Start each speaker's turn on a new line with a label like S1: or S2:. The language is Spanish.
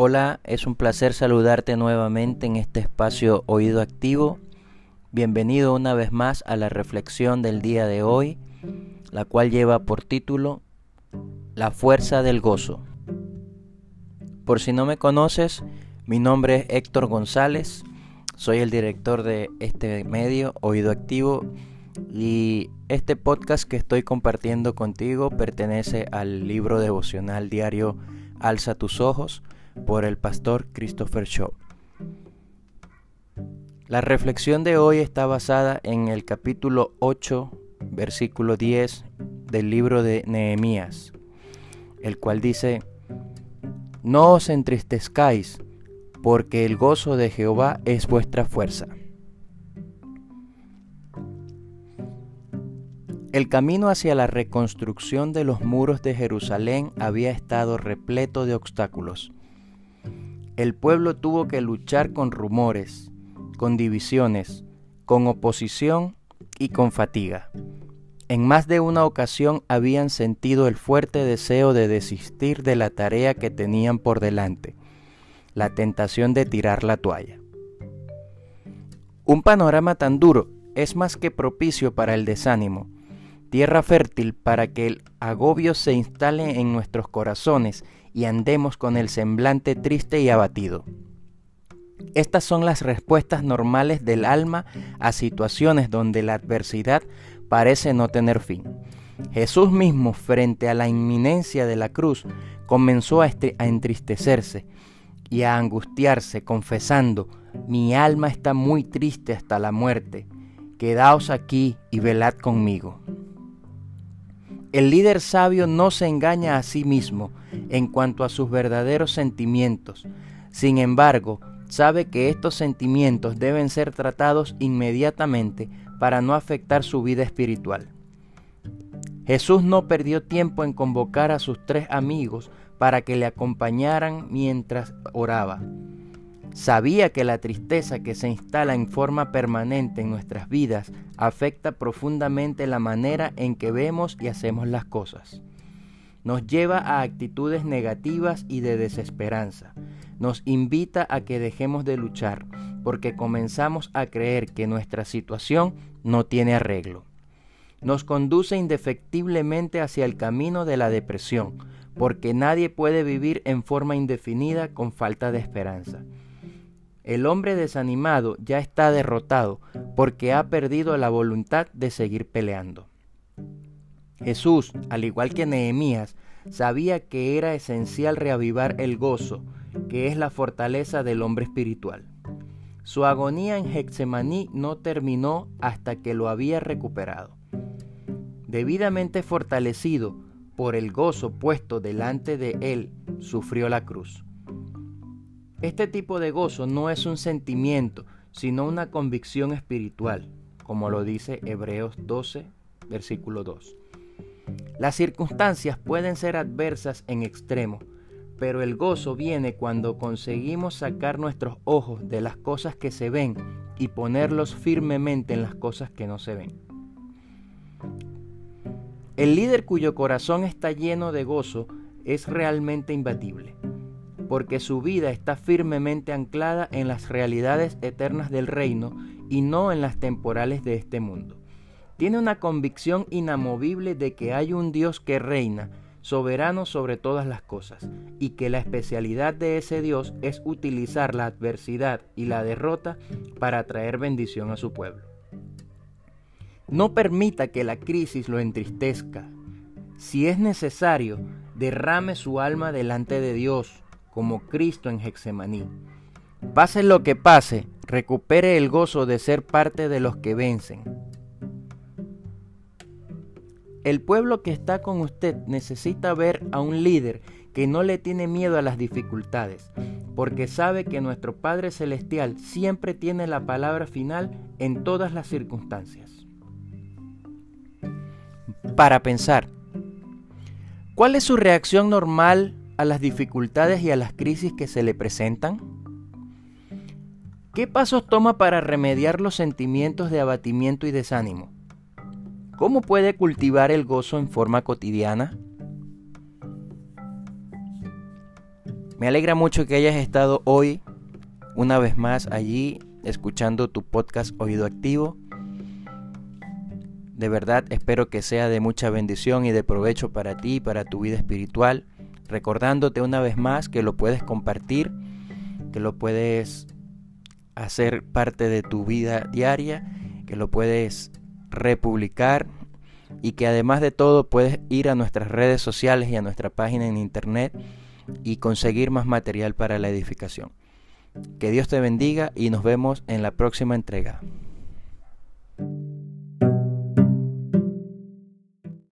S1: Hola, es un placer saludarte nuevamente en este espacio Oído Activo. Bienvenido una vez más a la reflexión del día de hoy, la cual lleva por título La fuerza del gozo. Por si no me conoces, mi nombre es Héctor González, soy el director de este medio Oído Activo y este podcast que estoy compartiendo contigo pertenece al libro devocional diario Alza tus ojos por el pastor Christopher Shaw. La reflexión de hoy está basada en el capítulo 8, versículo 10 del libro de Nehemías, el cual dice, No os entristezcáis, porque el gozo de Jehová es vuestra fuerza. El camino hacia la reconstrucción de los muros de Jerusalén había estado repleto de obstáculos. El pueblo tuvo que luchar con rumores, con divisiones, con oposición y con fatiga. En más de una ocasión habían sentido el fuerte deseo de desistir de la tarea que tenían por delante, la tentación de tirar la toalla. Un panorama tan duro es más que propicio para el desánimo, tierra fértil para que el agobio se instale en nuestros corazones y andemos con el semblante triste y abatido. Estas son las respuestas normales del alma a situaciones donde la adversidad parece no tener fin. Jesús mismo, frente a la inminencia de la cruz, comenzó a, entristecerse y a angustiarse, confesando, mi alma está muy triste hasta la muerte, quedaos aquí y velad conmigo. El líder sabio no se engaña a sí mismo en cuanto a sus verdaderos sentimientos. Sin embargo, sabe que estos sentimientos deben ser tratados inmediatamente para no afectar su vida espiritual. Jesús no perdió tiempo en convocar a sus tres amigos para que le acompañaran mientras oraba. Sabía que la tristeza que se instala en forma permanente en nuestras vidas afecta profundamente la manera en que vemos y hacemos las cosas. Nos lleva a actitudes negativas y de desesperanza. Nos invita a que dejemos de luchar porque comenzamos a creer que nuestra situación no tiene arreglo. Nos conduce indefectiblemente hacia el camino de la depresión porque nadie puede vivir en forma indefinida con falta de esperanza. El hombre desanimado ya está derrotado porque ha perdido la voluntad de seguir peleando. Jesús, al igual que Nehemías, sabía que era esencial reavivar el gozo, que es la fortaleza del hombre espiritual. Su agonía en Hexemaní no terminó hasta que lo había recuperado. Debidamente fortalecido por el gozo puesto delante de él, sufrió la cruz. Este tipo de gozo no es un sentimiento, sino una convicción espiritual, como lo dice Hebreos 12, versículo 2. Las circunstancias pueden ser adversas en extremo, pero el gozo viene cuando conseguimos sacar nuestros ojos de las cosas que se ven y ponerlos firmemente en las cosas que no se ven. El líder cuyo corazón está lleno de gozo es realmente imbatible porque su vida está firmemente anclada en las realidades eternas del reino y no en las temporales de este mundo. Tiene una convicción inamovible de que hay un Dios que reina, soberano sobre todas las cosas, y que la especialidad de ese Dios es utilizar la adversidad y la derrota para traer bendición a su pueblo. No permita que la crisis lo entristezca. Si es necesario, derrame su alma delante de Dios, como Cristo en Hexemaní. Pase lo que pase, recupere el gozo de ser parte de los que vencen. El pueblo que está con usted necesita ver a un líder que no le tiene miedo a las dificultades, porque sabe que nuestro Padre Celestial siempre tiene la palabra final en todas las circunstancias. Para pensar, ¿cuál es su reacción normal a las dificultades y a las crisis que se le presentan? ¿Qué pasos toma para remediar los sentimientos de abatimiento y desánimo? ¿Cómo puede cultivar el gozo en forma cotidiana? Me alegra mucho que hayas estado hoy una vez más allí escuchando tu podcast Oído Activo. De verdad espero que sea de mucha bendición y de provecho para ti y para tu vida espiritual. Recordándote una vez más que lo puedes compartir, que lo puedes hacer parte de tu vida diaria, que lo puedes republicar y que además de todo puedes ir a nuestras redes sociales y a nuestra página en internet y conseguir más material para la edificación. Que Dios te bendiga y nos vemos en la próxima entrega.